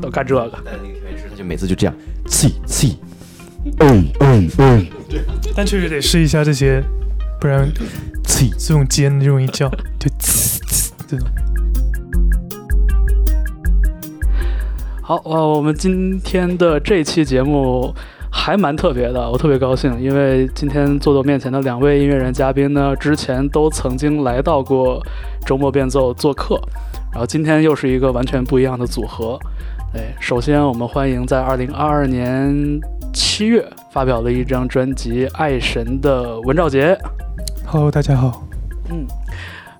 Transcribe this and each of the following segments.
都干这个。但那个调音师他就每次就这样，气气，嗯嗯嗯，但确实得试一下这些，不然气。这种尖的容易叫，就呲呲这种。好，呃，我们今天的这期节目还蛮特别的，我特别高兴，因为今天坐在我面前的两位音乐人嘉宾呢，之前都曾经来到过周末变奏做客，然后今天又是一个完全不一样的组合。哎，首先我们欢迎在二零二二年七月发表了一张专辑《爱神》的文兆杰，Hello，大家好。嗯，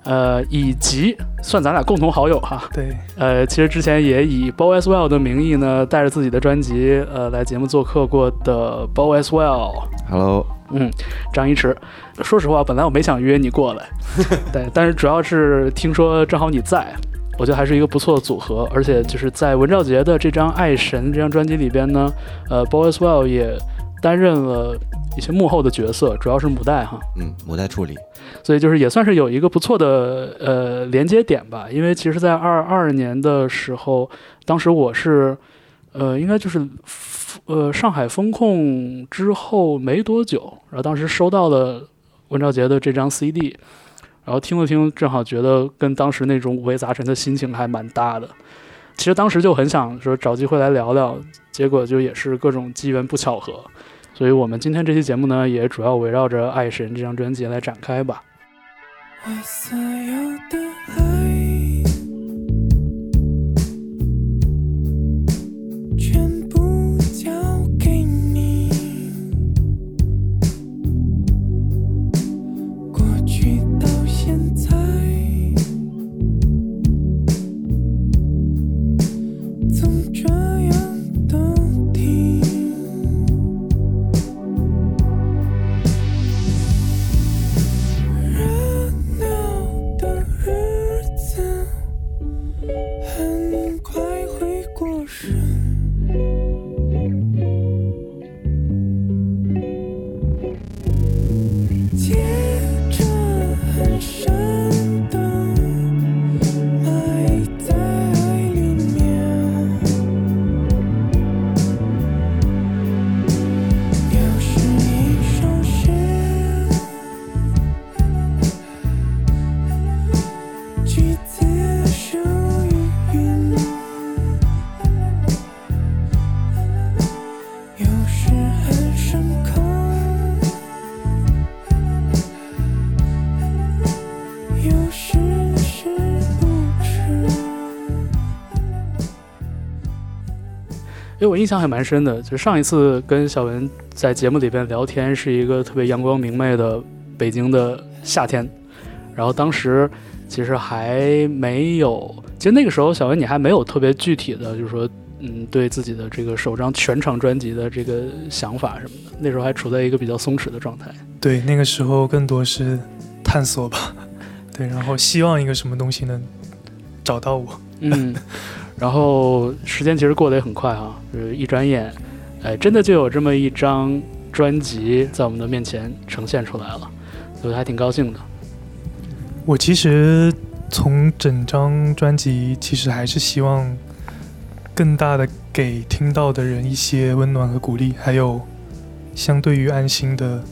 呃，以及算咱俩共同好友哈，对，呃，其实之前也以 Bo as Well 的名义呢，带着自己的专辑，呃，来节目做客过的 Bo as Well，Hello，嗯，张一驰。说实话，本来我没想约你过来，对，但是主要是听说正好你在，我觉得还是一个不错的组合。而且就是在文兆杰的这张《爱神》这张专辑里边呢，呃，Boyswell 也担任了一些幕后的角色，主要是母带哈。嗯，母带处理，所以就是也算是有一个不错的呃连接点吧。因为其实，在二二年的时候，当时我是呃应该就是呃上海封控之后没多久，然后当时收到了文兆杰的这张 CD，然后听了听，正好觉得跟当时那种五味杂陈的心情还蛮搭的。其实当时就很想说找机会来聊聊，结果就也是各种机缘不巧合。所以我们今天这期节目呢，也主要围绕着《爱神》这张专辑来展开吧。我所有的爱，印象还蛮深的，就是上一次跟小文在节目里边聊天，是一个特别阳光明媚的北京的夏天，然后当时其实还没有，其实那个时候小文你还没有特别具体的，就是说，嗯，对自己的这个首张全场专辑的这个想法什么的，那时候还处在一个比较松弛的状态。对，那个时候更多是探索吧。对，然后希望一个什么东西能找到我。嗯，然后时间其实过得也很快哈，就是一转眼，哎，真的就有这么一张专辑在我们的面前呈现出来了，所以还挺高兴的。我其实从整张专辑，其实还是希望更大的给听到的人一些温暖和鼓励，还有相对于安心的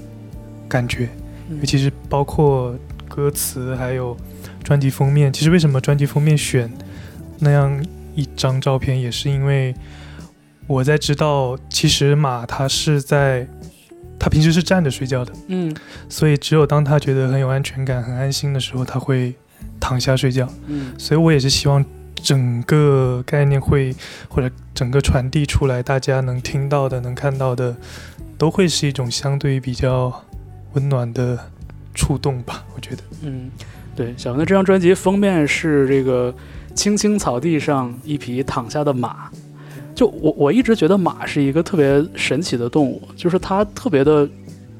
感觉。嗯尤其是包括歌词，还有专辑封面。其实为什么专辑封面选那样一张照片，也是因为我在知道，其实马它是在它平时是站着睡觉的，嗯所以只有当他觉得很有安全感、很安心的时候，他会躺下睡觉。嗯所以我也是希望整个概念会或者整个传递出来，大家能听到的、能看到的，都会是一种相对于比较温暖的触动吧。我觉得，嗯，对，小文的这张专辑封面是这个青青草地上一匹躺下的马。就我我一直觉得马是一个特别神奇的动物，就是它特别的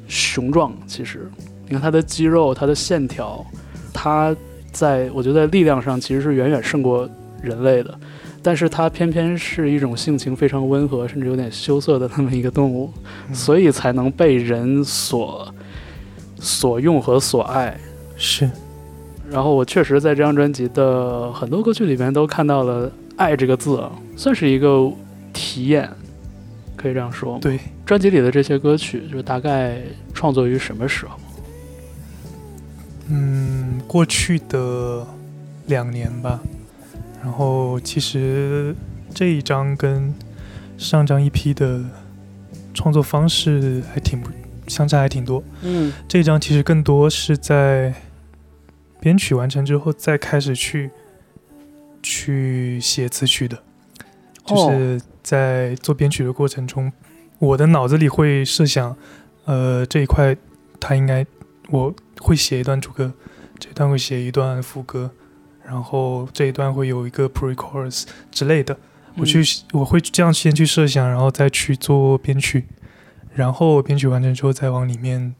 雄壮。其实，你看它的肌肉、它的线条，它在我觉得在力量上其实是远远胜过人类的。但是它偏偏是一种性情非常温和，甚至有点羞涩的那么一个动物，嗯所以才能被人所所用和所爱。是然后我确实在这张专辑的很多歌曲里面都看到了爱这个字啊，算是一个体验，可以这样说吗？对，专辑里的这些歌曲，就大概创作于什么时候？嗯，过去的两年吧。然后其实这一张跟上张一批的创作方式还挺不相差还挺多。嗯这一张其实更多是在编曲完成之后再开始去去写词曲的，就哦是在做编曲的过程中，我的脑子里会设想，呃，这一块它应该我会写一段主歌，这段会写一段副歌，然后这一段会有一个 pre-chorus 之类的，我去我会这样先去设想，然后再去做编曲，然后编曲完成之后再往里面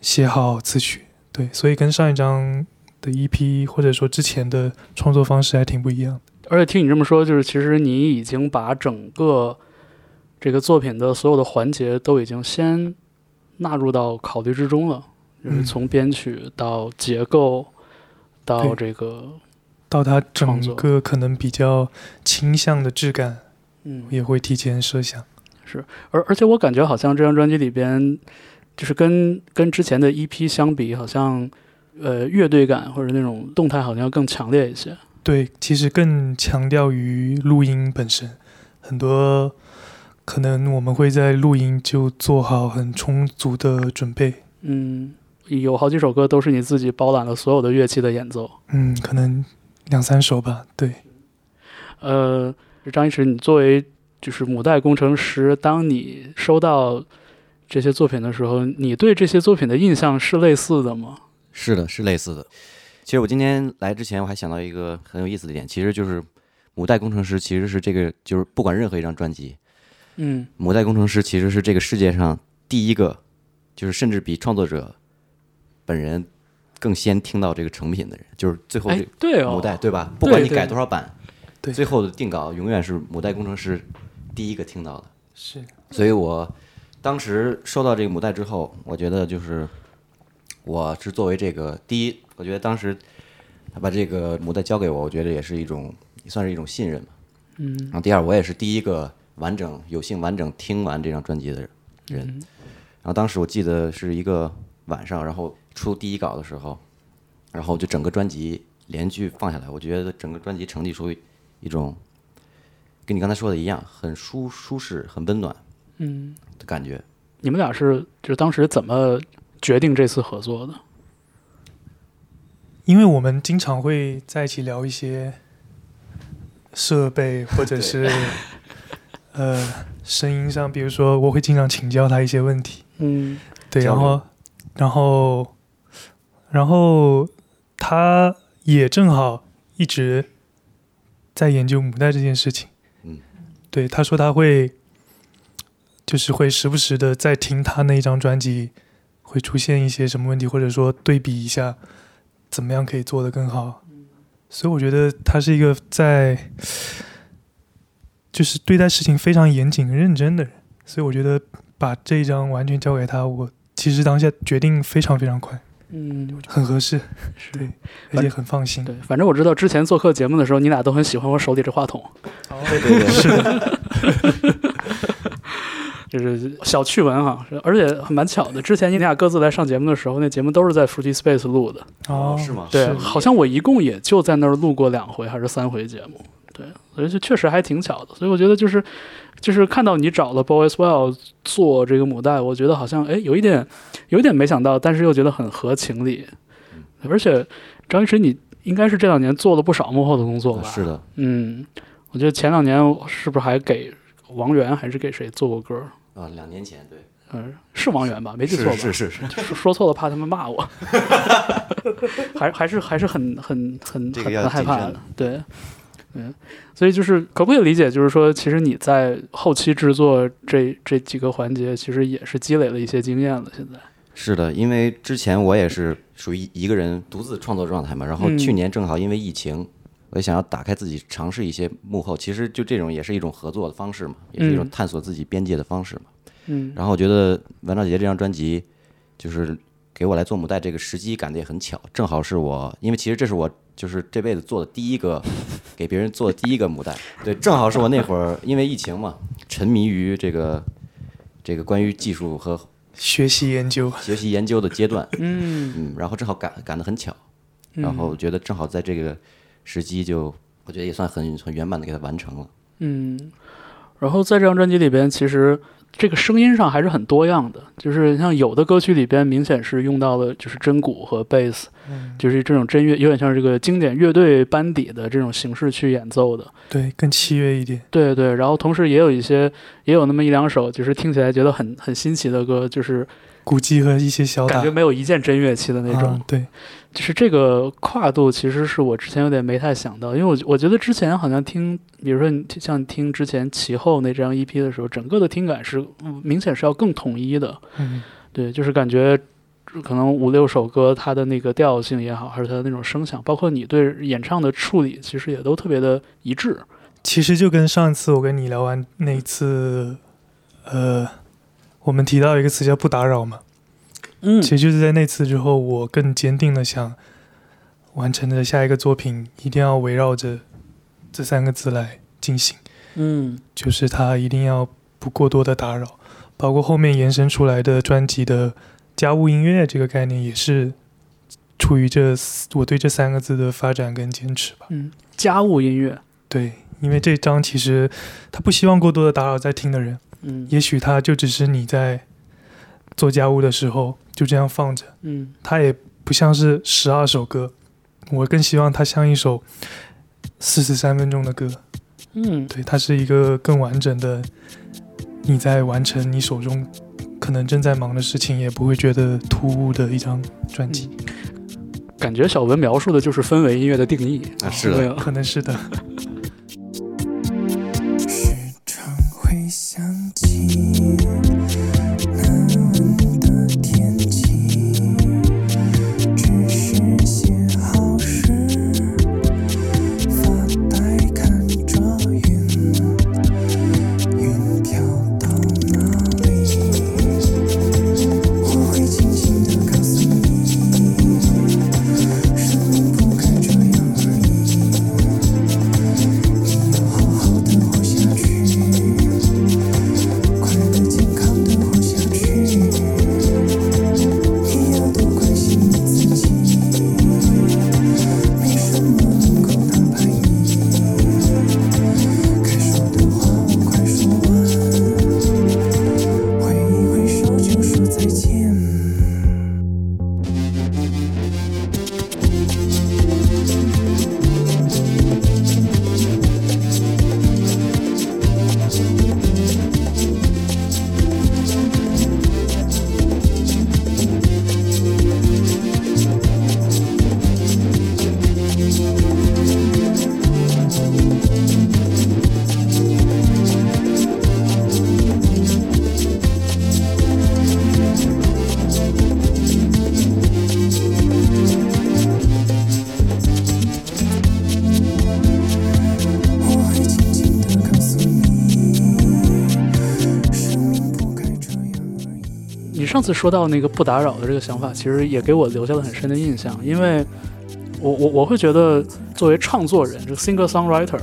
写好词曲。对，所以跟上一张的 EP 或者说之前的创作方式还挺不一样的。而且听你这么说，就是其实你已经把整个这个作品的所有的环节都已经先纳入到考虑之中了，就是嗯从编曲到结构到这个到它整个可能比较倾向的质感，嗯，也会提前设想。是而而且我感觉好像这张专辑里边，就是跟跟之前的 EP 相比，好像呃乐队感或者那种动态好像要更强烈一些。对，其实更强调于录音本身，很多可能我们会在录音就做好很充足的准备。嗯，有好几首歌都是你自己包揽了所有的乐器的演奏。嗯，可能两三首吧。对，呃，张一驰，你作为就是母带工程师，当你收到这些作品的时候，你对这些作品的印象是类似的吗？是的，是类似的。其实我今天来之前，我还想到一个很有意思的点，其实就是母带工程师其实是这个，就是不管任何一张专辑，嗯母带工程师其实是这个世界上第一个，就是甚至比创作者本人更先听到这个成品的人，就是最后哎这，对哦，母带对吧？不管你改多少版，对最后的定稿永远是母带工程师第一个听到的。是所以我当时收到这个母带之后，我觉得就是我是作为这个第一，我觉得当时他把这个母带交给我，我觉得也是一种也算是一种信任吧。嗯然后第二，我也是第一个完整有幸完整听完这张专辑的人。嗯然后当时我记得是一个晚上，然后出第一稿的时候，然后就整个专辑连续放下来，我觉得整个专辑呈递出一种跟你刚才说的一样，很舒舒适、很温暖嗯，的感觉。你们俩是就是当时怎么决定这次合作的？因为我们经常会在一起聊一些设备，或者是呃声音上，比如说我会经常请教他一些问题。嗯对，然后，然后，然后他也正好一直在研究母带这件事情。嗯，对，他说他会，就是会时不时的在听他那一张专辑，会出现一些什么问题，或者说对比一下，怎么样可以做得更好。所以我觉得他是一个在，就是对待事情非常严谨、认真的人。所以我觉得把这一张完全交给他，我其实当下决定非常非常快，嗯，很合适，是对，而且很放心。对，反正我知道之前做客节目的时候，你俩都很喜欢我手里这话筒，哦对对对，是的，就是小趣闻哈，是而且蛮巧的。之前你俩各自来上节目的时候，那节目都是在 Fruity Space 录的。哦，是吗？对，好像我一共也就在那儿录过两回还是三回节目。对，所以就确实还挺巧的。所以我觉得就是就是看到你找了 Boys Well 做这个母带，我觉得好像哎有一点有一点没想到，但是又觉得很合情理。而且张一驰，你应该是这两年做了不少幕后的工作吧？是的，嗯，我觉得前两年是不是还给王源还是给谁做过歌？啊，两年前对，嗯，是王源吧？没记错吧？是是是是，说说错了，怕他们骂我，还还是还是很很很很害怕的对，嗯，所以就是可不可以理解，就是说，其实你在后期制作这这几个环节，其实也是积累了一些经验了。现在，是的，因为之前我也是属于一个人独自创作状态嘛，然后嗯去年正好因为疫情，我也想要打开自己，尝试一些幕后，其实就这种也是一种合作的方式嘛，也是一种嗯探索自己边界的方式嘛。嗯然后我觉得文章姐姐这张专辑，就是给我来做母带这个时机赶得也很巧，正好是我，因为其实这是我就是这辈子做的第一个 给别人做的第一个母带。对，正好是我那会儿因为疫情嘛，沉迷于这个这个关于技术和学习研究，学习研究的阶段，嗯嗯，然后正好赶赶得很巧，嗯然后觉得正好在这个时机就，我觉得也算很很圆满的给它完成了。嗯，然后在这张专辑里边，其实这个声音上还是很多样的，就是像有的歌曲里边明显是用到了就是真鼓和贝斯，嗯，就是这种真乐，有点像这个经典乐队班底的这种形式去演奏的。对，更契约一点。对对，然后同时也有一些，也有那么一两首，就是听起来觉得很很新奇的歌，就是鼓机和一些小感觉没有一件真乐器的那种。啊对，就是这个跨度，其实是我之前有点没太想到，因为我我觉得之前好像听，比如说你听像听之前其后那张 EP 的时候，整个的听感是嗯明显是要更统一的。嗯，对，就是感觉可能五六首歌它的那个调性也好，还是它的那种声响，包括你对演唱的处理，其实也都特别的一致。其实就跟上次我跟你聊完那一次，呃，我们提到一个词叫不打扰嘛，嗯。其实就是在那次之后，我更坚定的想完成的下一个作品一定要围绕着这三个字来进行，嗯。就是它一定要不过多的打扰，包括后面延伸出来的专辑的家务音乐这个概念，也是出于这我对这三个字的发展跟坚持吧。嗯，家务音乐。对，因为这张其实他不希望过多的打扰在听的人，嗯。也许他就只是你在做家务的时候就这样放着，嗯。它也不像是十二首歌，我更希望它像一首四十三分钟的歌，嗯。对，它是一个更完整的，你在完成你手中可能正在忙的事情，也不会觉得突兀的一张专辑，感觉小文描述的就是氛围音乐的定义。啊是的。可能是的。时常会想起上次说到那个不打扰的这个想法，其实也给我留下了很深的印象，因为我我我会觉得作为唱作人，这个 singer songwriter，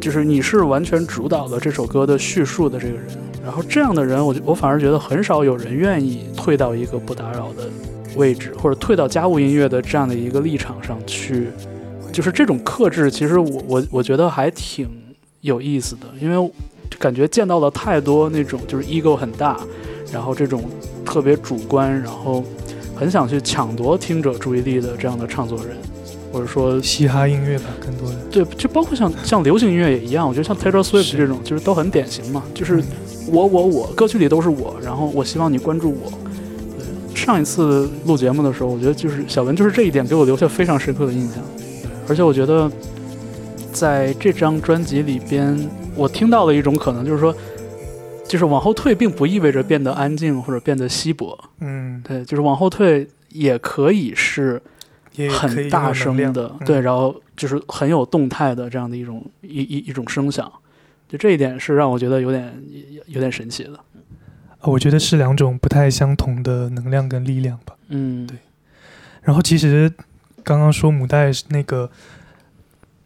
就是你是完全主导了这首歌的叙述的这个人，然后这样的人，我我反而觉得很少有人愿意退到一个不打扰的位置，或者退到家务音乐的这样的一个立场上去，就是这种克制，其实我我我觉得还挺有意思的，因为感觉见到了太多那种就是 ego 很大。然后这种特别主观，然后很想去抢夺听者注意力的这样的唱作人，或者说嘻哈音乐吧，更多的对，就包括像像流行音乐也一样，我觉得像 Taylor Swift 这种，就是都很典型嘛，就是我我我，歌曲里都是我，然后我希望你关注我。对，上一次录节目的时候，我觉得就是小文就是这一点给我留下非常深刻的印象，对，而且我觉得在这张专辑里边，我听到了一种可能，就是说。就是往后退，并不意味着变得安静或者变得稀薄，嗯，对，就是往后退也可以是很大声的，嗯。对，然后就是很有动态的这样的一种一一一种声响，就这一点是让我觉得有点有点神奇的。呃我觉得是两种不太相同的能量跟力量吧。嗯，对。然后其实刚刚说母带是那个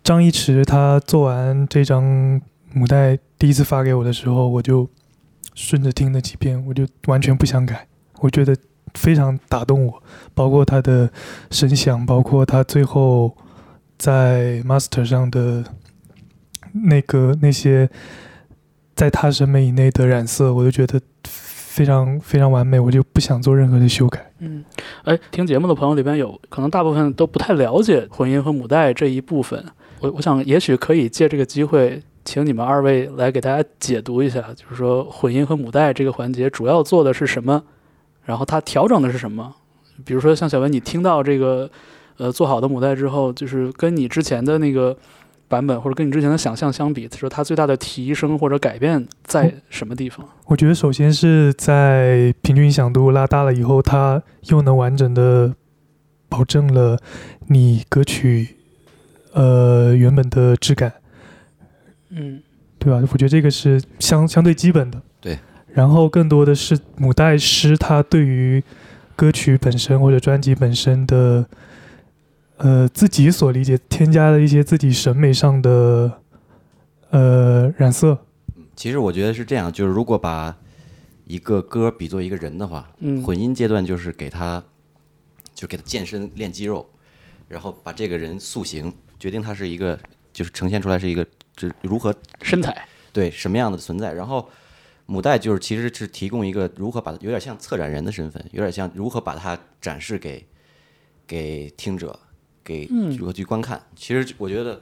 张一驰，他做完这张母带第一次发给我的时候，我就顺着听了几遍，我就完全不想改，我觉得非常打动我，包括他的声响，包括他最后在 master 上的那个那些在他审美以内的染色，我就觉得非常非常完美，我就不想做任何的修改。嗯，哎，听节目的朋友里边有可能大部分都不太了解混音和母带这一部分，我我想也许可以借这个机会，请你们二位来给大家解读一下，就是说混音和母带这个环节主要做的是什么，然后它调整的是什么。比如说像小文，你听到这个呃做好的母带之后，就是跟你之前的那个版本或者跟你之前的想象相比，说它最大的提升或者改变在什么地方？我觉得首先是在平均响度拉大了以后，它又能完整的保证了你歌曲呃原本的质感，嗯对吧？我觉得这个是相相对基本的。对。然后更多的是母带师他对于歌曲本身或者专辑本身的呃自己所理解，添加了一些自己审美上的呃染色。其实我觉得是这样，就是如果把一个歌比作一个人的话，嗯混音阶段就是给他，就给他健身练肌肉，然后把这个人塑形，决定他是一个，就是呈现出来是一个，就是如何身材，对什么样的存在。然后母带就是其实是提供一个如何把有点像策展人的身份，有点像如何把它展示给给听者，给嗯如何去观看。其实我觉得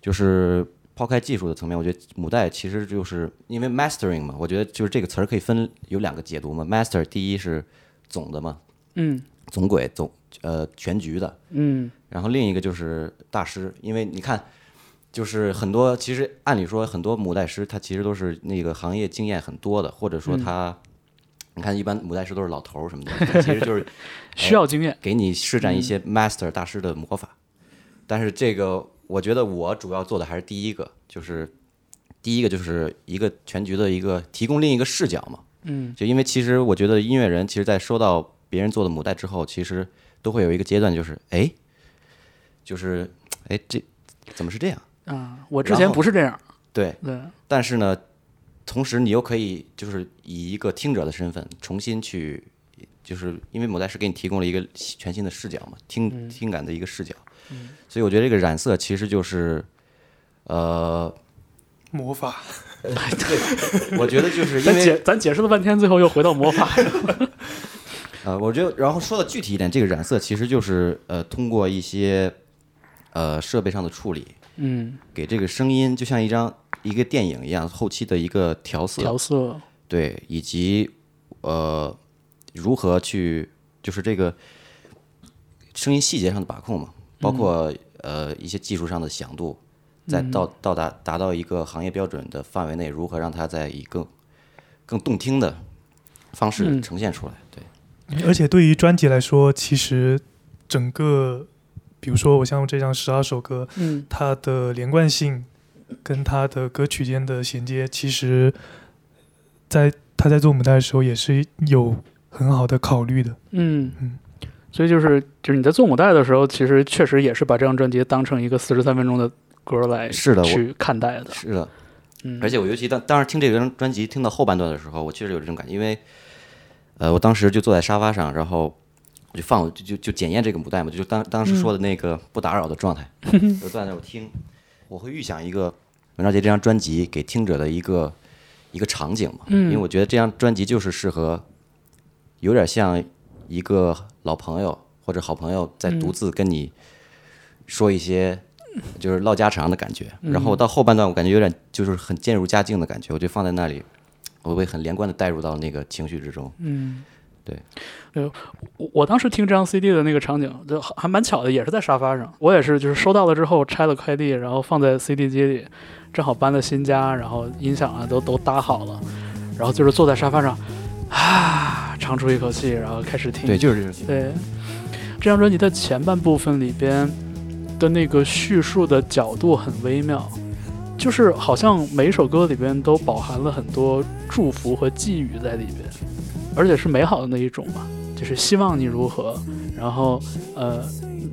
就是抛开技术的层面，我觉得母带其实就是因为 mastering 嘛，我觉得就是这个词儿可以分有两个解读嘛。master 第一是总的嘛，嗯总轨总呃全局的，嗯然后另一个就是大师，因为你看，就是很多其实按理说很多母带师他其实都是那个行业经验很多的，或者说他，你看一般母带师都是老头儿什么的，其实就是 需要经验，给你施展一些 master 大师的魔法。但是这个我觉得我主要做的还是第一个，就是第一个就是一个全局的一个提供另一个视角嘛。嗯就因为其实我觉得音乐人其实，在收到别人做的母带之后，其实都会有一个阶段，就是哎，就是哎这怎么是这样？啊，我之前不是这样，对，对，但是呢，同时你又可以就是以一个听者的身份重新去，就是因为母带是给你提供了一个全新的视角嘛，听听感的一个视角，所以我觉得这个染色其实就是，呃，魔法，对我觉得就是因为咱解咱解释了半天，最后又回到魔法，呃，我觉得，然后说的具体一点，这个染色其实就是呃，通过一些呃设备上的处理，嗯，给这个声音就像一张一个电影一样，后期的一个调色，调色，对，以及呃如何去就是这个声音细节上的把控嘛，包括、呃一些技术上的响度，在到到达达到一个行业标准的范围内，如何让它在以更更动听的方式嗯。呈现出来，对。而且对于专辑来说，其实整个，比如说我像这张十二首歌，嗯。它的连贯性跟它的歌曲间的衔接，其实在他在做母带的时候也是有很好的考虑的。嗯。嗯，所以就是就是你在做母带的时候，其实确实也是把这张专辑当成一个四十三分钟的歌来是的，我去看待的，是的，嗯，而且我尤其当当时听这张专辑听到后半段的时候，我确实有这种感觉，因为呃，我当时就坐在沙发上，然后我就放就就就检验这个母带嘛，就当当时说的那个不打扰的状态，就坐在那儿我听，我会预想一个文章杰这张专辑给听者的一个一个场景嘛，因为我觉得这张专辑就是适合有点像一个老朋友或者好朋友在独自跟你说一些就是唠家常的感觉。然后到后半段，我感觉有点就是很渐入佳境的感觉，我就放在那里，我会很连贯的带入到那个情绪之中。我我当时听这张 CD 的那个场景，就还还蛮巧的，也是在沙发上。我也是，就是收到了之后拆了快递，然后放在 CD 机里，正好搬了新家，然后音响啊都都搭好了，然后就是坐在沙发上，啊，长出一口气，然后开始听。对，就是这种。对，这张专辑的前半部分里边的那个叙述的角度很微妙，就是好像每一首歌里边都饱含了很多祝福和寄语在里边，而且是美好的那一种嘛。就是希望你如何，然后呃，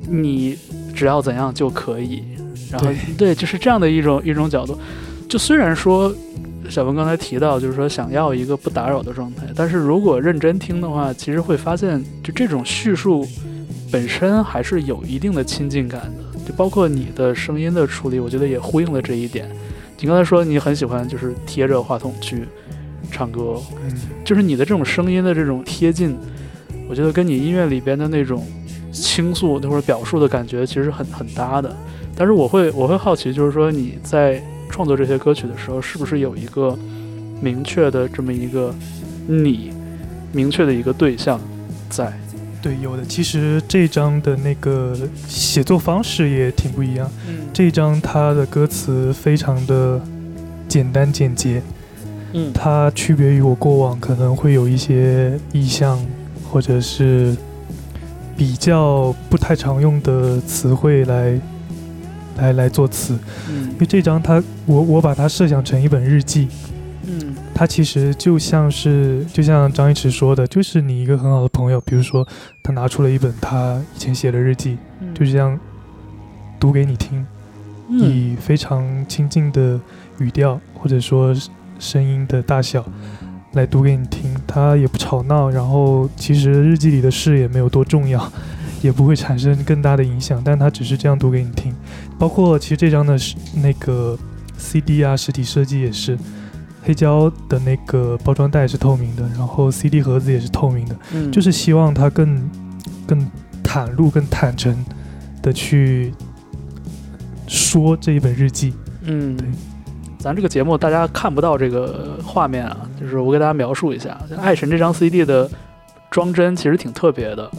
你只要怎样就可以，然后对，就是这样的一种一种角度。就虽然说小文刚才提到，就是说想要一个不打扰的状态，但是如果认真听的话，其实会发现，就这种叙述本身还是有一定的亲近感的。就包括你的声音的处理，我觉得也呼应了这一点。你刚才说你很喜欢就是贴着话筒去唱歌，嗯，就是你的这种声音的这种贴近，我觉得跟你音乐里边的那种倾诉或者表述的感觉其实很很搭的。但是我会我会好奇，就是说你在创作这些歌曲的时候，是不是有一个明确的这么一个你明确的一个对象在？对，有的。其实这一张的那个写作方式也挺不一样。嗯这一张它的歌词非常的简单简洁，嗯。它区别于我过往可能会有一些意象，或者是比较不太常用的词汇来来来做词。嗯。因为这张它，我我把它设想成一本日记，嗯。它其实就像是，就像张一驰说的，就是你一个很好的朋友，比如说他拿出了一本他以前写的日记，嗯，就这样读给你听，嗯。以非常亲近的语调或者说声音的大小来读给你听，它也不吵闹，然后其实日记里的事也没有多重要，也不会产生更大的影响，但它只是这样读给你听。包括其实这张的是那个 CD 啊，实体设计也是。黑胶的那个包装袋是透明的，然后 CD 盒子也是透明的，嗯就是希望它更更袒露、更坦诚的去说这一本日记。嗯，对。咱这个节目大家看不到这个画面啊，就是我给大家描述一下，《爱神》这张 CD 的装帧其实挺特别的，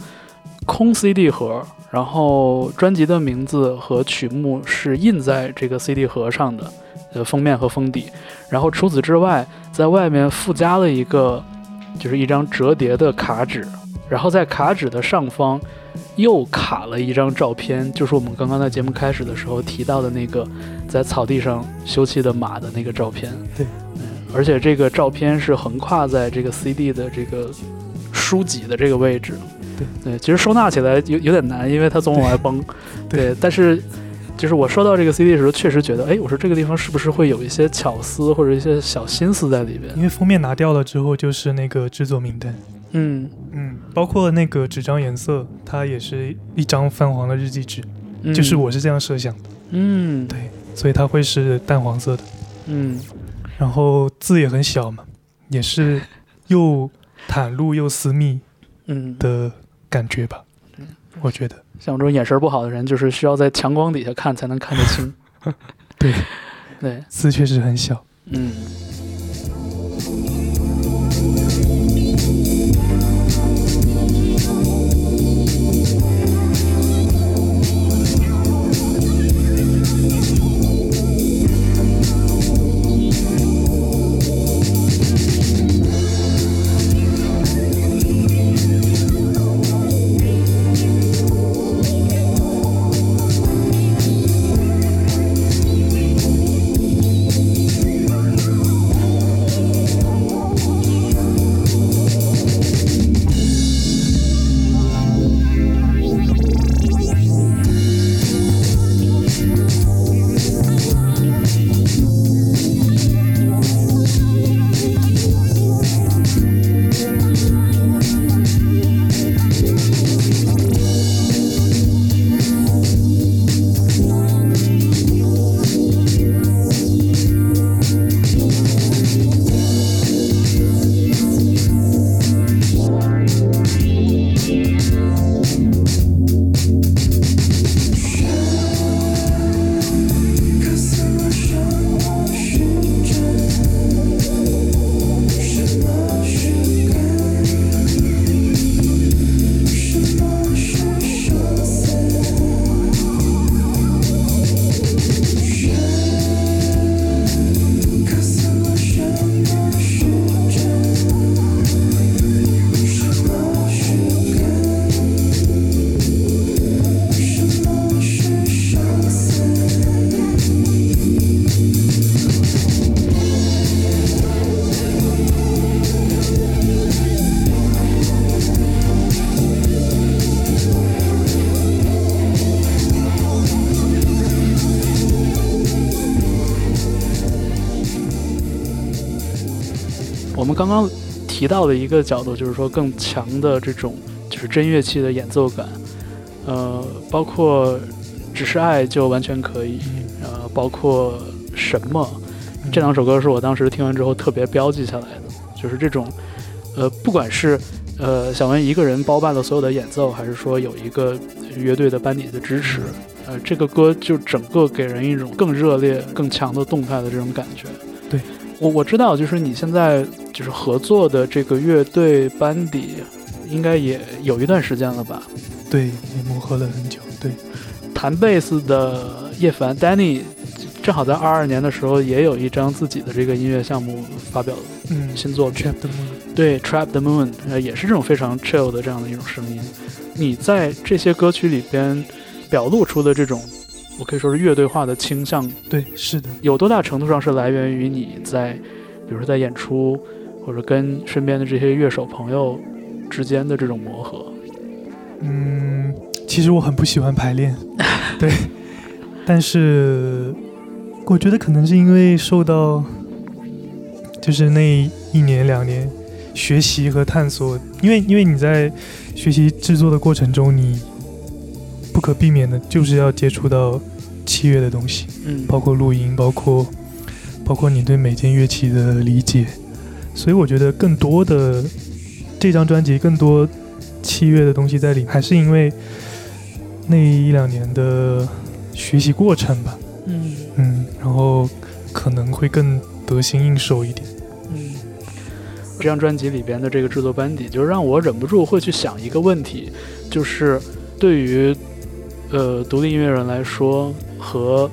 空 CD 盒，然后专辑的名字和曲目是印在这个 CD 盒上的，呃，封面和封底。然后除此之外，在外面附加了一个，就是一张折叠的卡纸，然后在卡纸的上方又卡了一张照片，就是我们刚刚在节目开始的时候提到的那个在草地上休憩的马的那个照片。对，嗯，而且这个照片是横跨在这个 CD 的这个书脊的这个位置。对对，其实收纳起来有有点难，因为它总往外崩。对对，但是就是我收到这个 CD 的时候，确实觉得，哎，我说这个地方是不是会有一些巧思或者一些小心思在里边？因为封面拿掉了之后，就是那个制作名单，嗯。嗯，包括那个纸张颜色，它也是一张泛黄的日记纸，嗯，就是我是这样设想的，嗯。对所以它会是淡黄色的，嗯。然后字也很小嘛，也是又袒露又私密嗯，的感觉吧，嗯。我觉得。像我这种眼神不好的人，就是需要在强光底下看才能看得清。对，对，字确实很小。嗯。刚刚提到的一个角度，就是说更强的这种就是真乐器的演奏感，呃，包括只是爱就完全可以，呃，包括什么。这两首歌是我当时听完之后特别标记下来的，就是这种，呃，不管是呃小文一个人包办了所有的演奏，还是说有一个乐队的班底的支持，呃，这个歌就整个给人一种更热烈、更强的动态的这种感觉。对。我我知道，就是你现在就是合作的这个乐队班底，应该也有一段时间了吧？对，也磨合了很久。对，弹贝斯的叶凡 Danny，正好在二二年的时候也有一张自己的这个音乐项目发表嗯新作品，，Trap the Moon，对 Trap the Moon，呃，也是这种非常 chill 的这样的一种声音。你在这些歌曲里边表露出的这种，我可以说是乐队化的倾向，对，是的，有多大程度上是来源于你在，比如说在演出或者跟身边的这些乐手朋友之间的这种磨合？嗯，其实我很不喜欢排练，对，但是我觉得可能是因为受到，就是那一年两年学习和探索，因为因为你在学习制作的过程中，你不可避免的就是要接触到器乐的东西，嗯，包括录音，包括包括你对每件乐器的理解，所以我觉得更多的这张专辑更多器乐的东西在里面，还是因为那一两年的学习过程吧，嗯。嗯，然后可能会更得心应手一点，嗯，这张专辑里边的这个制作班底，就让我忍不住会去想一个问题，就是对于呃独立音乐人来说和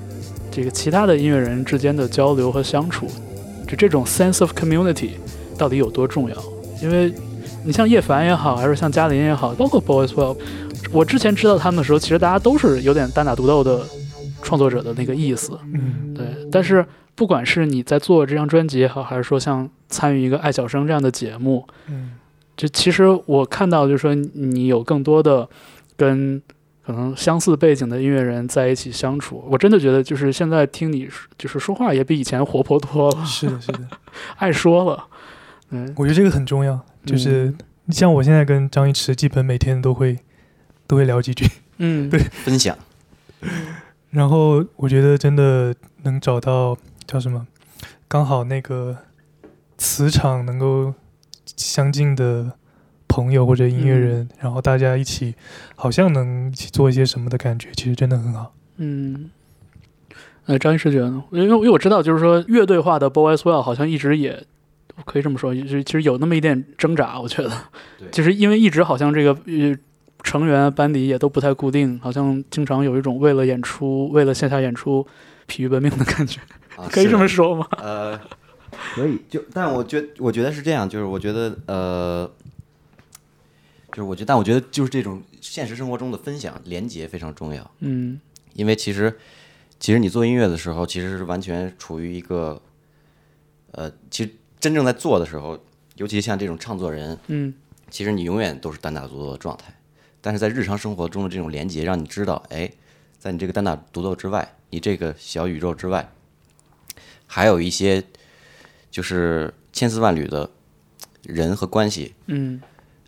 这个其他的音乐人之间的交流和相处，就这种 sense of community 到底有多重要？因为你像叶凡也好，还是像嘉林也好，包括 Boys Well，我之前知道他们的时候，其实大家都是有点单打独斗的创作者的那个意思，嗯。对，但是不管是你在做这张专辑也好，还是说像参与一个爱小生这样的节目，嗯。就其实我看到就是说你有更多的跟可能相似背景的音乐人在一起相处，我真的觉得就是现在听你就是说话也比以前活泼多了，是的，是的，爱说了，嗯。我觉得这个很重要，就是像我现在跟张一驰，基本每天都会都会聊几句。嗯，对。分享，然后我觉得真的能找到叫什么，刚好那个磁场能够相近的朋友或者音乐人，然后大家一起好像能一起做一些什么的感觉，其实真的很好。嗯，呃，张医师觉得呢？因为因为我知道，就是说乐队化的 Boys Well 好像一直也可以这么说，就是其实有那么一点挣扎。我觉得对，就是因为一直好像这个呃成员班底也都不太固定，好像经常有一种为了演出、为了线下演出疲于奔命的感觉，啊可以这么说吗？呃，可以，就但我觉我觉得是这样，就是我觉得呃，就是我觉得，但我觉得就是这种现实生活中的分享连接非常重要，嗯因为其实其实你做音乐的时候，其实是完全处于一个呃，其实真正在做的时候，尤其像这种唱作人，嗯。其实你永远都是单打独斗的状态，但是在日常生活中的这种连接，让你知道，哎，在你这个单打独斗之外，你这个小宇宙之外，还有一些就是千丝万缕的人和关系嗯。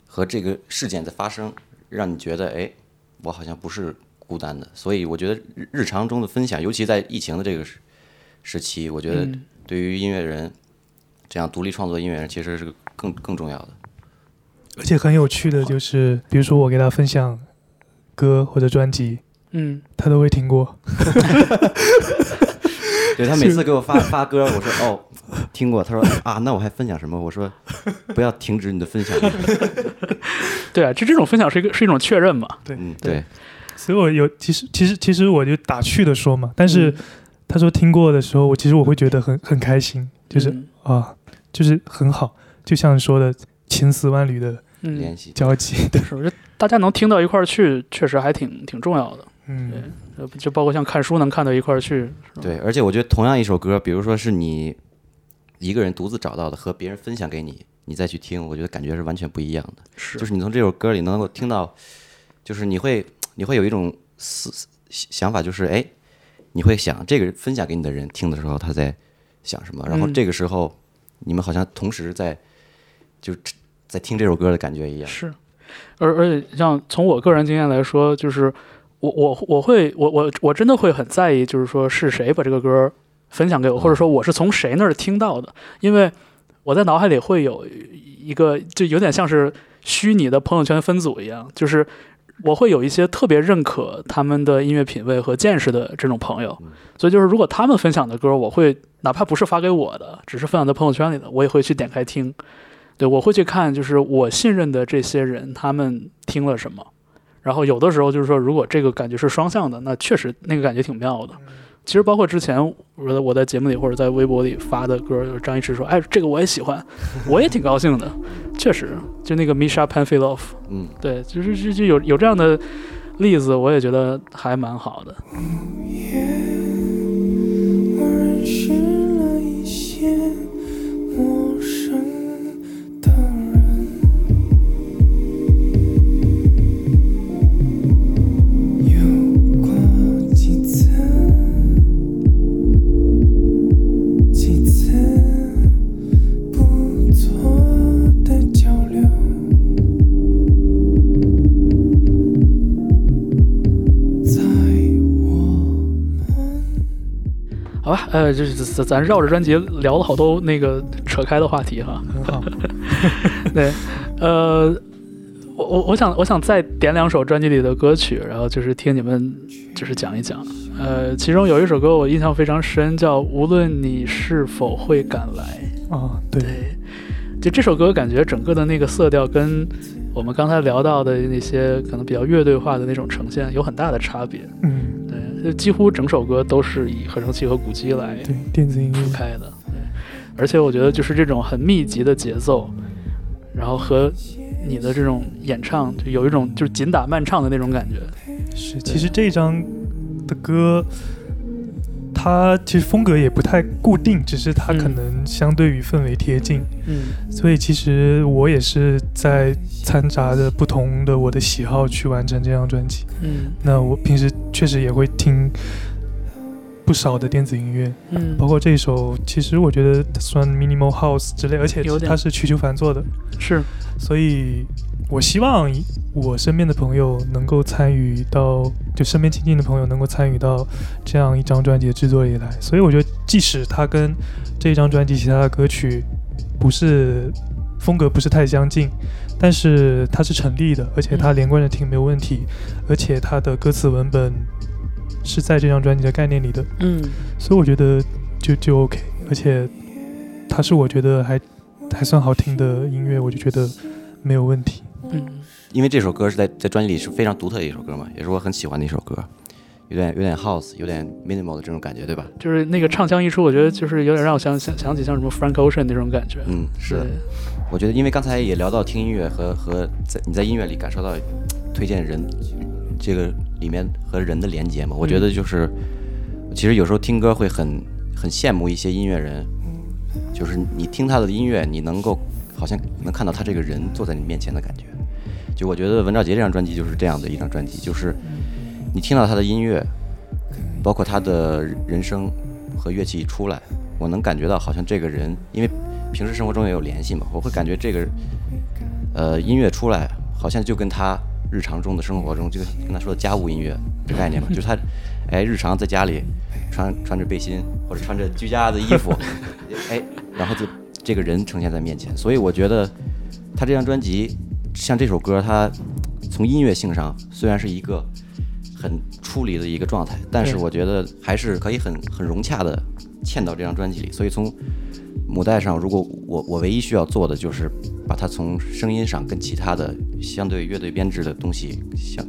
和这个事件的发生，让你觉得，哎，我好像不是孤单的。所以我觉得日日常中的分享，尤其在疫情的这个时时期，我觉得嗯。对于音乐人这样独立创作的音乐人，其实是更更重要的。而且很有趣的就是，比如说我给他分享歌或者专辑，嗯他都会听过。对他每次给我发 发歌，我说哦，听过。他说 啊，那我还分享什么？我说不要停止你的分享。对啊，就这种分享是一个是一种确认嘛？对嗯，对对，所以我有其实其实其实我就打趣的说嘛，但是嗯他说听过的时候，我其实我会觉得很很开心，就是、嗯啊，就是很好，就像说的千丝万缕的嗯联，系。交集，对，是不是？大家能听到一块儿去，确实还挺挺重要的。嗯，对，就包括像看书能看到一块儿去，对，而且我觉得同样一首歌，比如说是你一个人独自找到的，和别人分享给你，你再去听，我觉得感觉是完全不一样的。是就是你从这首歌里能够听到，就是你会你会有一种思想法，就是哎，你会想这个分享给你的人听的时候他在想什么，然后嗯这个时候你们好像同时在就在听这首歌的感觉一样。是，而而且像从我个人经验来说，就是我我我会我我我真的会很在意，就是说是谁把这个歌分享给我，或者说我是从谁那儿听到的，因为我在脑海里会有一个就有点像是虚拟的朋友圈分组一样，就是我会有一些特别认可他们的音乐品味和见识的这种朋友嗯，所以就是如果他们分享的歌，我会哪怕不是发给我的，只是分享在朋友圈里的，我也会去点开听。对，我会去看，就是我信任的这些人，他们听了什么。然后有的时候就是说，如果这个感觉是双向的，那确实那个感觉挺妙的。其实包括之前我在我在节目里或者在微博里发的歌，就是张一驰说：“哎，这个我也喜欢，我也挺高兴的。”确实，就那个 Misha Panfilov，嗯，对，就是就就有有这样的例子，我也觉得还蛮好的。呃，就是咱咱绕着专辑聊了好多那个扯开的话题哈。很好。对，呃，我我我想我想再点两首专辑里的歌曲，然后就是听你们就是讲一讲。呃，其中有一首歌我印象非常深，叫《无论你是否会赶来》。啊，对，对，就这首歌感觉整个的那个色调跟我们刚才聊到的那些可能比较乐队化的那种呈现有很大的差别。嗯，几乎整首歌都是以合成器和鼓机来对，电子音乐，铺开的。而且我觉得就是这种很密集的节奏，然后和你的这种演唱，就有一种就是紧打慢唱的那种感觉。是，其实这张的歌，它其实风格也不太固定，只是它嗯可能相对于氛围贴近，嗯。所以其实我也是在掺杂着不同的我的喜好去完成这张专辑。嗯。那我平时确实也会听不少的电子音乐，嗯。包括这一首，其实我觉得算 minimal house 之类，而且它是曲球凡做的，是。所以我希望我身边的朋友能够参与到，就身边亲近的朋友能够参与到这样一张专辑的制作里来。所以我觉得，即使它跟这张专辑其他的歌曲不是风格不是太相近，但是它是成立的，而且它嗯连贯着听没有问题，而且它的歌词文本是在这张专辑的概念里的，嗯所以我觉得就就 OK，而且它是我觉得还还算好听的音乐，我就觉得没有问题。嗯因为这首歌是在在专辑里是非常独特的一首歌嘛，也是我很喜欢的一首歌，有点有点 house，有点 minimal 的这种感觉，对吧？就是那个唱腔一出，我觉得就是有点让我想想想起像什么 Frank Ocean 那种感觉。嗯，是的。我觉得，因为刚才也聊到听音乐和和在你在音乐里感受到推荐人这个里面和人的连接嘛，我觉得就是其实有时候听歌会很很羡慕一些音乐人，就是你听他的音乐，你能够好像能看到他这个人坐在你面前的感觉。就我觉得文兆杰这张专辑就是这样的一张专辑，就是你听到他的音乐，包括他的人声和乐器一出来，我能感觉到好像这个人，因为平时生活中也有联系嘛，我会感觉这个呃音乐出来，好像就跟他日常中的生活中，就跟他说的家务音乐的概念嘛，就是他哎日常在家里穿穿着背心或者穿着居家的衣服，哎，然后就这个人呈现在面前，所以我觉得他这张专辑像这首歌，它从音乐性上虽然是一个很出离的一个状态，但是我觉得还是可以很很融洽的嵌到这张专辑里。所以从母带上，如果我我唯一需要做的就是把它从声音上跟其他的相对乐队编制的东西相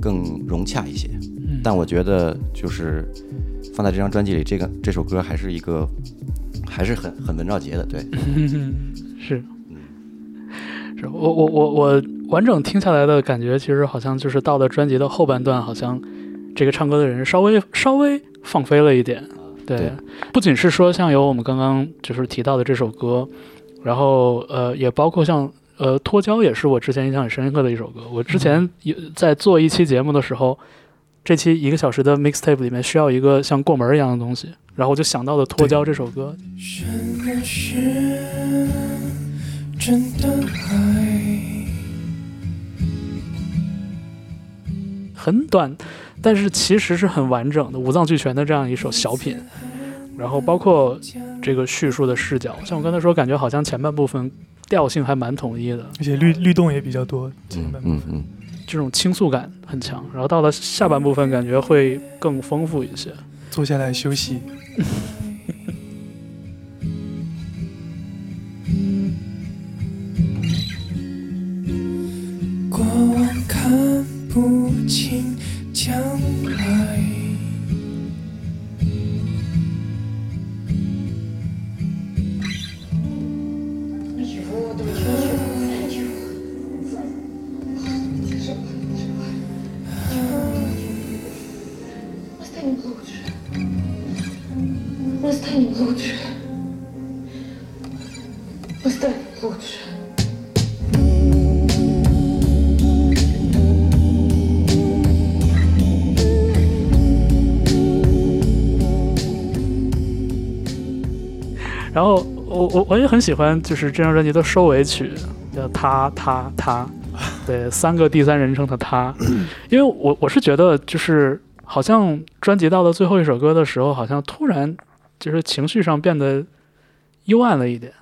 更融洽一些。嗯但我觉得就是放在这张专辑里，这个这首歌还是一个还是很很文兆杰的，对，是，是我我我我完整听下来的感觉，其实好像就是到了专辑的后半段，好像这个唱歌的人稍微稍微放飞了一点。对，对不仅是说像有我们刚刚就是提到的这首歌，然后呃，也包括像呃脱胶，也是我之前印象很深刻的一首歌。我之前有在做一期节目的时候，这期一个小时的 mixtape 里面需要一个像过门一样的东西，然后我就想到了脱胶这首歌。什么是真的爱。很短，但是其实是很完整的，五脏俱全的这样一首小品。然后包括这个叙述的视角，像我刚才说，感觉好像前半部分调性还蛮统一的，而且律律动也比较多。前嗯半嗯嗯，这种倾诉感很强。然后到了下半部分，感觉会更丰富一些。坐下来休息。过往看不清很喜欢，就是这张专辑的收尾曲，叫他他他，对，三个第三人称的他，因为我我是觉得就是好像专辑到了最后一首歌的时候，好像突然就是情绪上变得幽暗了一点。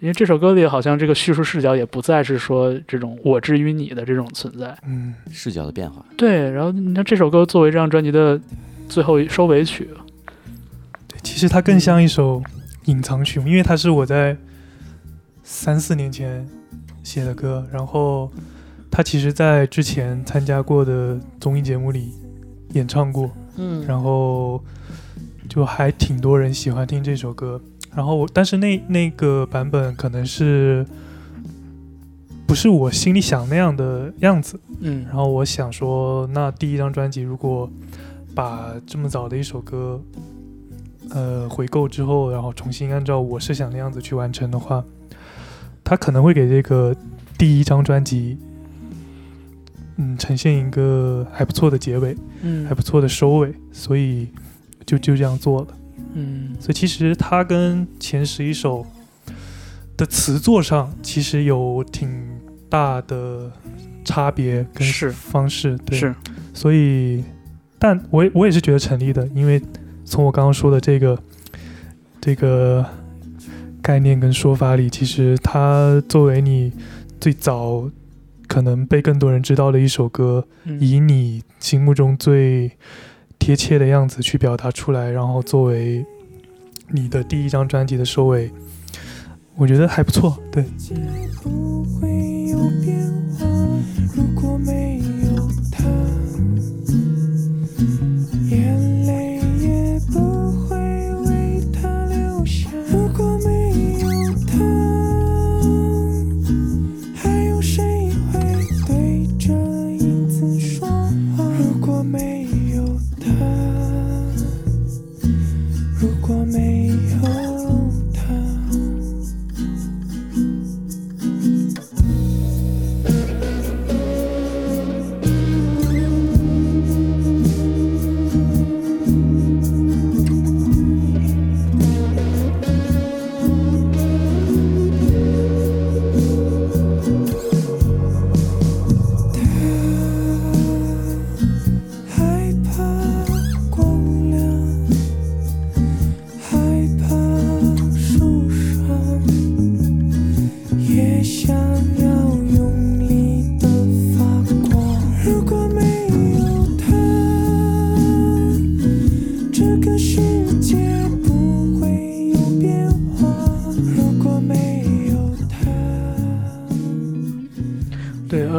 因为这首歌里好像这个叙述视角也不再是说这种我之于你的这种存在，嗯，视角的变化，对。然后你看这首歌作为这张专辑的最后一收尾曲，对，其实它更像一首隐藏曲，因为它是我在三四年前写的歌，然后他其实在之前参加过的综艺节目里演唱过，嗯然后就还挺多人喜欢听这首歌。然后我，但是那那个版本可能是不是我心里想那样的样子。嗯然后我想说，那第一张专辑如果把这么早的一首歌，呃，回购之后，然后重新按照我设想的样子去完成的话，它可能会给这个第一张专辑，嗯，呈现一个还不错的结尾，嗯。还不错的收尾，所以就就这样做了。嗯。所以其实它跟前十一首的词作上其实有挺大的差别跟方式，对，是。所以，但我也我也是觉得成立的，因为从我刚刚说的这个这个概念跟说法里，其实它作为你最早可能被更多人知道的一首歌，嗯以你心目中最贴切的样子去表达出来，然后作为你的第一张专辑的收尾，我觉得还不错。对，不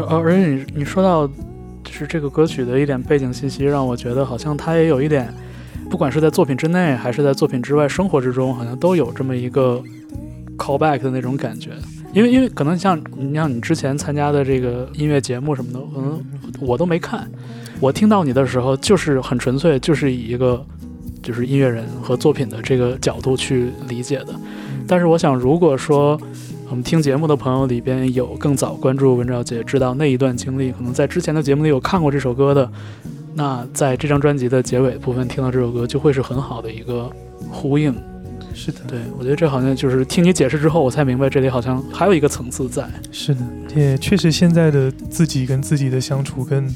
而而且你你说到就是这个歌曲的一点背景信息，让我觉得好像它也有一点，不管是在作品之内还是在作品之外，生活之中，好像都有这么一个 callback 的那种感觉。因为因为可能像你像你之前参加的这个音乐节目什么的，可能我都没看。我听到你的时候，就是很纯粹，就是以一个就是音乐人和作品的这个角度去理解的。但是我想，如果说我们听节目的朋友里边有更早关注文昭姐，知道那一段经历，可能在之前的节目里有看过这首歌的，那在这张专辑的结尾部分听到这首歌，就会是很好的一个呼应。是的，对我觉得这好像就是听你解释之后，我才明白这里好像还有一个层次在。是的，也确实现在的自己跟自己的相处更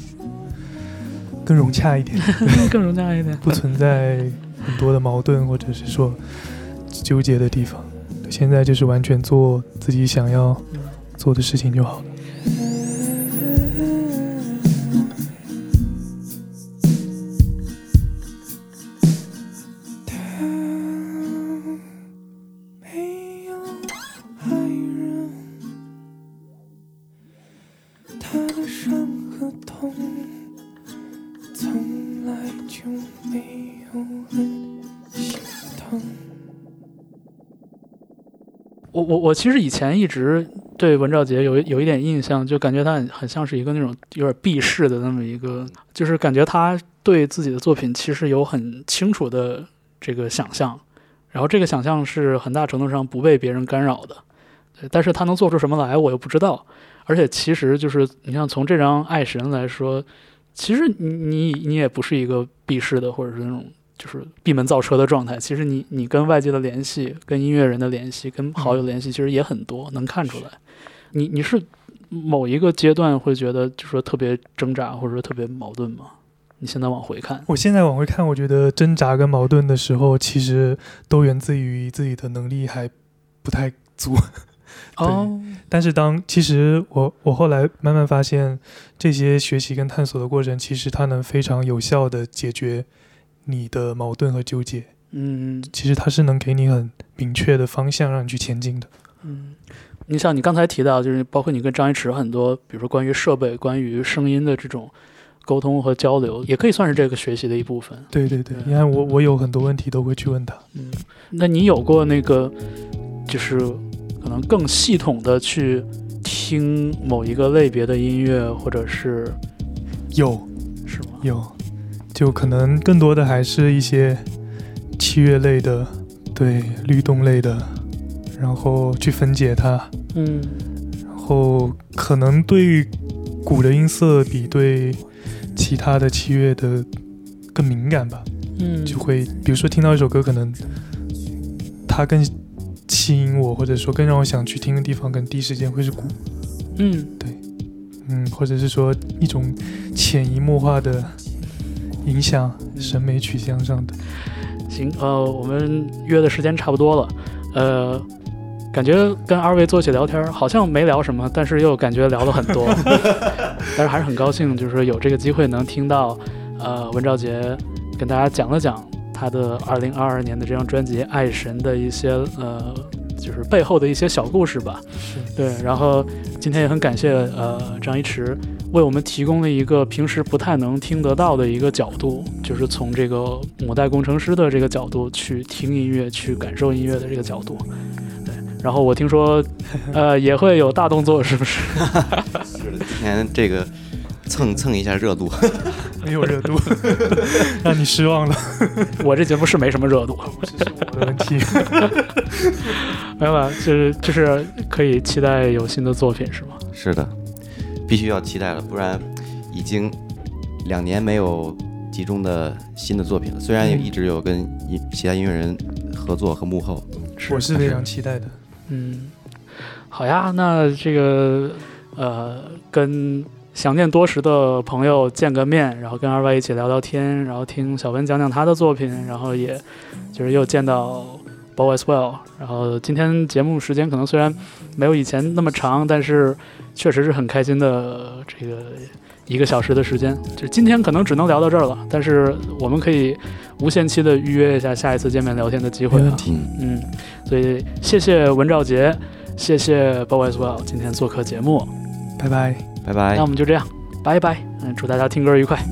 更融洽一点，更融洽一点。不存在很多的矛盾或者是说纠结的地方。现在就是完全做自己想要做的事情就好了。没有爱人，他的伤和痛，从来就没我我其实以前一直对文兆杰有有一点印象，就感觉他很很像是一个那种有点避世的那么一个，就是感觉他对自己的作品其实有很清楚的这个想象，然后这个想象是很大程度上不被别人干扰的，对但是他能做出什么来，我又不知道。而且其实就是你像从这张《爱神》来说，其实你你你也不是一个避世的，或者是那种就是闭门造车的状态。其实你你跟外界的联系、跟音乐人的联系、跟好友联系，其实也很多，能看出来。你你是某一个阶段会觉得就说特别挣扎，或者说特别矛盾吗？你现在往回看，我现在往回看，我觉得挣扎跟矛盾的时候，其实都源自于自己的能力还不太足。哦，但是当其实我我后来慢慢发现，这些学习跟探索的过程，其实它能非常有效的解决你的矛盾和纠结。嗯其实它是能给你很明确的方向，让你去前进的。嗯，你像你刚才提到，就是包括你跟张一驰很多，比如说关于设备、关于声音的这种沟通和交流，也可以算是这个学习的一部分。对对对，对你看我我有很多问题都会去问他。嗯，那你有过那个，就是可能更系统的去听某一个类别的音乐，或者是有是吗？有，就可能更多的还是一些器乐类的，对律动类的，然后去分解它。嗯然后可能对鼓的音色比对其他的器乐的更敏感吧，嗯，就会比如说听到一首歌，可能它更吸引我，或者说更让我想去听的地方，可能第一时间会是鼓，嗯。对。嗯，或者是说一种潜移默化的影响审美取向上的。行，呃，我们约的时间差不多了，呃，感觉跟二位坐一起聊天，好像没聊什么，但是又感觉聊了很多，但是还是很高兴，就是有这个机会能听到，呃，文兆杰跟大家讲了讲他的二零二二年的这张专辑《爱神》的一些呃，就是背后的一些小故事吧。对，然后今天也很感谢呃张一驰为我们提供了一个平时不太能听得到的一个角度，就是从这个母带工程师的这个角度去听音乐、去感受音乐的这个角度。对，然后我听说，呃，也会有大动作，是不是？是的，今天这个蹭蹭一下热度，没有热度，让你失望了，我这节目是没什么热度，不是是我的问题。没有吧？就是就是可以期待有新的作品，是吗？是的，必须要期待了，不然已经两年没有集中的新的作品了。虽然也嗯一直有跟音其他音乐人合作和幕后，我是非常期待的。嗯，好呀，那这个呃，跟想念多时的朋友见个面，然后跟二位一起聊聊天，然后听小文讲讲他的作品，然后也就是又见到 Bo as well。然后今天节目时间可能虽然没有以前那么长，但是确实是很开心的这个一个小时的时间。就是今天可能只能聊到这儿了，但是我们可以无限期的预约一下下一次见面聊天的机会啊嗯，所以谢谢文兆杰，谢谢 Bo as well 今天做客节目，拜拜。拜拜那我。们就这样，拜拜。嗯，祝大家听歌愉快。